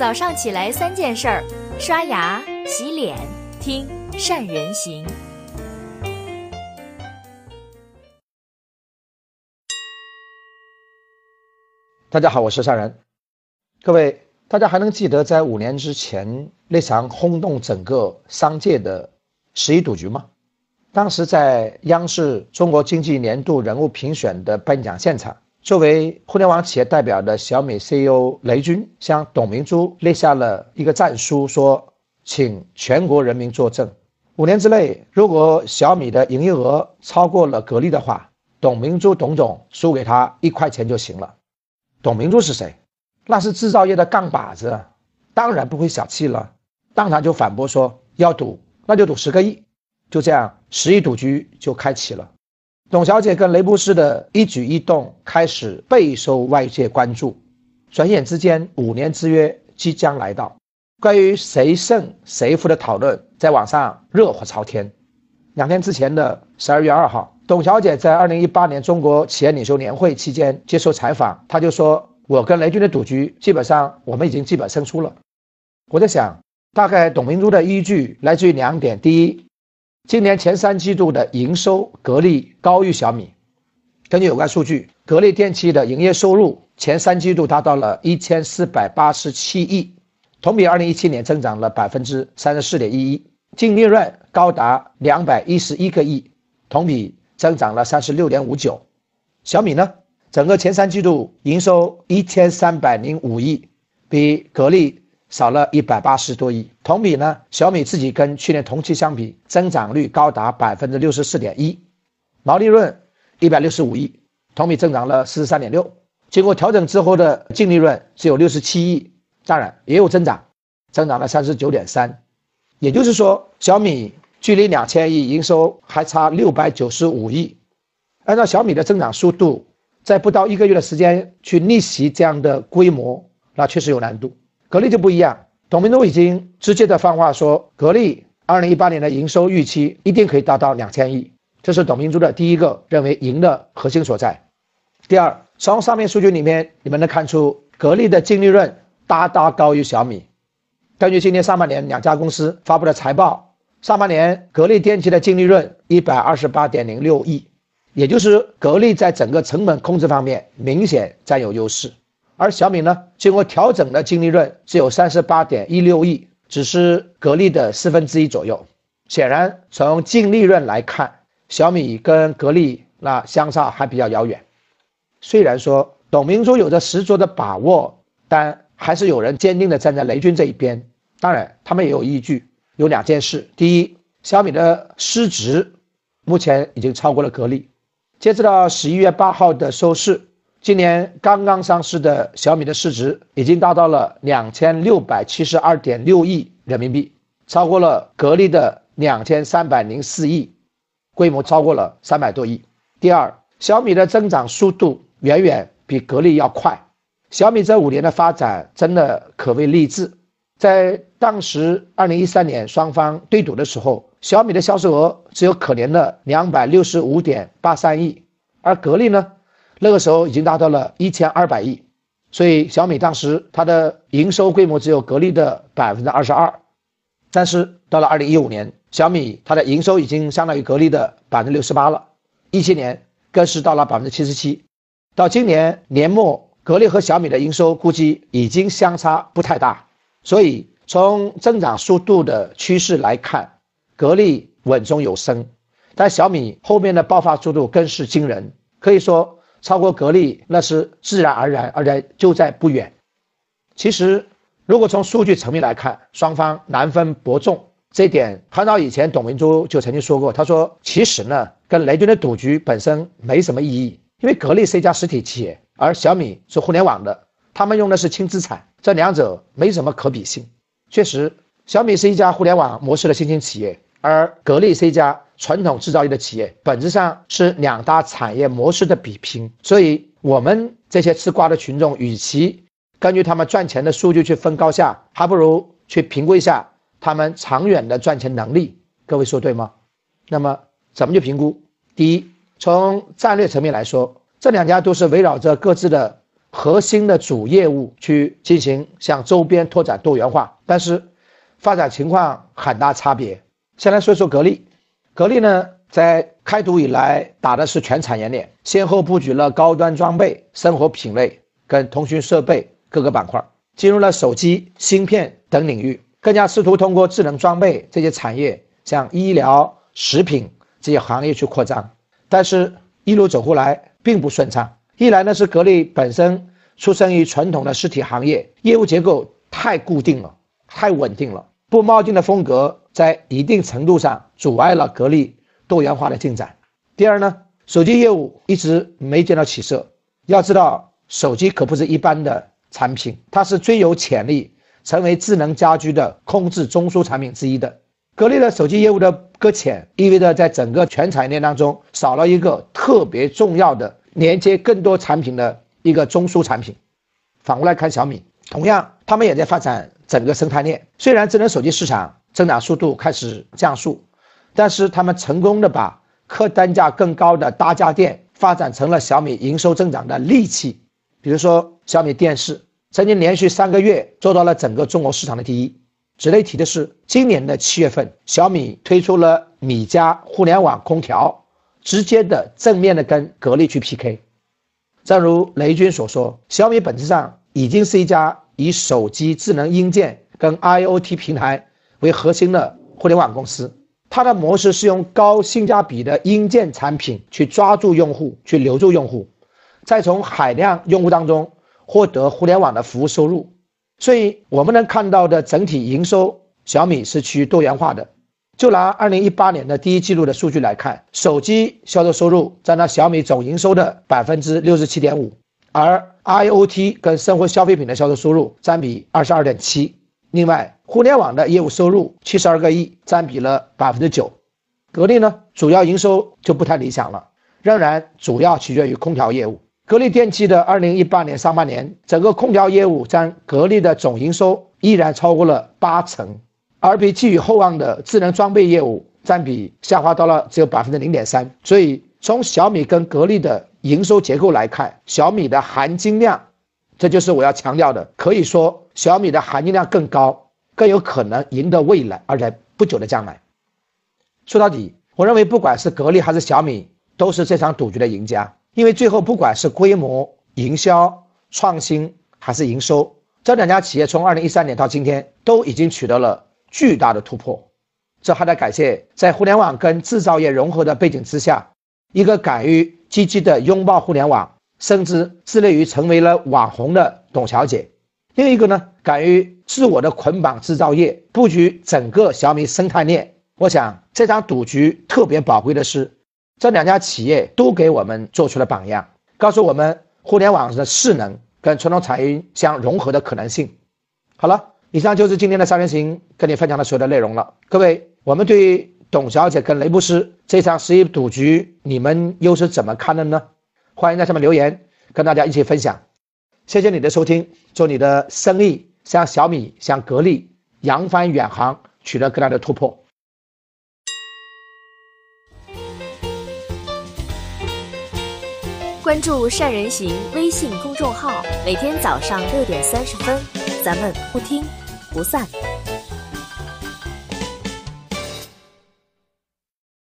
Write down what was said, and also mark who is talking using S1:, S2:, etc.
S1: 早上起来三件事儿：刷牙、洗脸、听善人行。
S2: 大家好，我是善人。各位，大家还能记得在五年之前那场轰动整个商界的十一赌局吗？当时在央视中国经济年度人物评选的颁奖现场，作为互联网企业代表的小米 CEO 雷军向董明珠列下了一个战书，说：“请全国人民作证，五年之内，如果小米的营业额超过了格力的话，董明珠董总输给他一块钱就行了。”董明珠是谁？那是制造业的杠把子，当然不会小气了，当场就反驳说：“要赌，那就赌十个亿。”就这样，十亿赌局就开启了。董小姐跟雷布斯的一举一动开始备受外界关注。转眼之间，五年之约即将来到。关于谁胜谁负的讨论在网上热火朝天。两天之前的十二月二号，董小姐在二零一八年中国企业领袖年会期间接受采访，她就说：“我跟雷军的赌局，基本上我们已经基本胜出了。”我在想，大概董明珠的依据来自于两点：第一，今年前三季度的营收，格力高于小米。根据有关数据，格力电器的营业收入前三季度达到了一千四百八十七亿，同比二零一七年增长了百分之三十四点一一，净利润高达两百一十一个亿，同比增长了三十六点五九。小米呢，整个前三季度营收一千三百零五亿，比格力。少了一百八十多亿，同比呢，小米自己跟去年同期相比，增长率高达百分之六十四点一，毛利润一百六十五亿，同比增长了四十三点六。经过调整之后的净利润只有六十七亿，当然也有增长，增长了三十九点三。也就是说，小米距离两千亿营收还差六百九十五亿。按照小米的增长速度，在不到一个月的时间去逆袭这样的规模，那确实有难度。格力就不一样，董明珠已经直接的放话说，格力二零一八年的营收预期一定可以达到两千亿，这是董明珠的第一个认为赢的核心所在。第二，从上面数据里面，你们能看出格力的净利润大大高于小米。根据今年上半年两家公司发布的财报，上半年格力电器的净利润一百二十八点零六亿，也就是格力在整个成本控制方面明显占有优势。而小米呢，经过调整的净利润只有三十八点一六亿，只是格力的四分之一左右。显然，从净利润来看，小米跟格力那相差还比较遥远。虽然说董明珠有着十足的把握，但还是有人坚定的站在雷军这一边。当然，他们也有依据，有两件事：第一，小米的市值目前已经超过了格力。截止到十一月八号的收市。今年刚刚上市的小米的市值已经达到了两千六百七十二点六亿人民币，超过了格力的两千三百零四亿，规模超过了三百多亿。第二，小米的增长速度远远比格力要快。小米这五年的发展真的可谓励志。在当时二零一三年双方对赌的时候，小米的销售额只有可怜的两百六十五点八三亿，而格力呢？那个时候已经达到了一千二百亿，所以小米当时它的营收规模只有格力的百分之二十二，但是到了二零一五年，小米它的营收已经相当于格力的百分之六十八了，一七年更是到了百分之七十七，到今年年末，格力和小米的营收估计已经相差不太大，所以从增长速度的趋势来看，格力稳中有升，但小米后面的爆发速度更是惊人，可以说。超过格力那是自然而然，而且就在不远。其实，如果从数据层面来看，双方难分伯仲。这一点很早以前董明珠就曾经说过，他说：“其实呢，跟雷军的赌局本身没什么意义，因为格力是一家实体企业，而小米是互联网的，他们用的是轻资产，这两者没什么可比性。确实，小米是一家互联网模式的新兴企业，而格力是一家。”传统制造业的企业本质上是两大产业模式的比拼，所以我们这些吃瓜的群众，与其根据他们赚钱的数据去分高下，还不如去评估一下他们长远的赚钱能力。各位说对吗？那么怎么去评估？第一，从战略层面来说，这两家都是围绕着各自的核心的主业务去进行向周边拓展多元化，但是发展情况很大差别。先来说说格力，格力呢在开赌以来打的是全产业链，先后布局了高端装备、生活品类跟通讯设备各个板块，进入了手机、芯片等领域，更加试图通过智能装备这些产业向医疗、食品这些行业去扩张，但是一路走过来并不顺畅。一来呢是格力本身出生于传统的实体行业，业务结构太固定了，太稳定了，不冒进的风格在一定程度上阻碍了格力多元化的进展。第二呢，手机业务一直没见到起色。要知道，手机可不是一般的产品，它是最有潜力成为智能家居的控制中枢产品之一的。格力的手机业务的搁浅，意味着在整个全产业链当中少了一个特别重要的。连接更多产品的一个中枢产品。反过来看小米，同样他们也在发展整个生态链。虽然智能手机市场增长速度开始降速，但是他们成功的把客单价更高的大家电发展成了小米营收增长的利器。比如说小米电视，曾经连续三个月做到了整个中国市场的第一。值得一提的是，今年的七月份，小米推出了米家互联网空调。直接的正面的跟格力去 PK，正如雷军所说，小米本质上已经是一家以手机智能硬件跟 IoT 平台为核心的互联网公司。它的模式是用高性价比的硬件产品去抓住用户，去留住用户，再从海量用户当中获得互联网的服务收入。所以，我们能看到的整体营收，小米是趋于多元化的。就拿二零一八年的第一季度的数据来看，手机销售收入占了小米总营收的百分之六十七点五，而 IoT 跟生活消费品的销售收入占比二十二点七。另外，互联网的业务收入七十二个亿，占比了百分之九。格力呢，主要营收就不太理想了，仍然主要取决于空调业务。格力电器的二零一八年上半年，整个空调业务占格力的总营收依然超过了八成。而被寄予厚望的智能装备业务占比下滑到了只有百分之零点三，所以从小米跟格力的营收结构来看，小米的含金量，这就是我要强调的，可以说小米的含金量更高，更有可能赢得未来，而在不久的将来。说到底，我认为不管是格力还是小米，都是这场赌局的赢家，因为最后不管是规模、营销、创新还是营收，这两家企业从二零一三年到今天都已经取得了。巨大的突破，这还得感谢在互联网跟制造业融合的背景之下，一个敢于积极的拥抱互联网，甚至致力于成为了网红的董小姐；另一个呢，敢于自我的捆绑制造业，布局整个小米生态链。我想这场赌局特别宝贵的是，这两家企业都给我们做出了榜样，告诉我们互联网的势能跟传统产业相融合的可能性。好了。以上就是今天的三人行跟你分享的所有的内容了。各位，我们对董小姐跟雷布斯这场十一赌局，你们又是怎么看的呢？欢迎在下面留言，跟大家一起分享。谢谢你的收听，祝你的生意像小米、像格力扬帆远航，取得更大的突破。
S1: 关注善人行微信公众号，每天早上六点三十分，咱们不听。不散。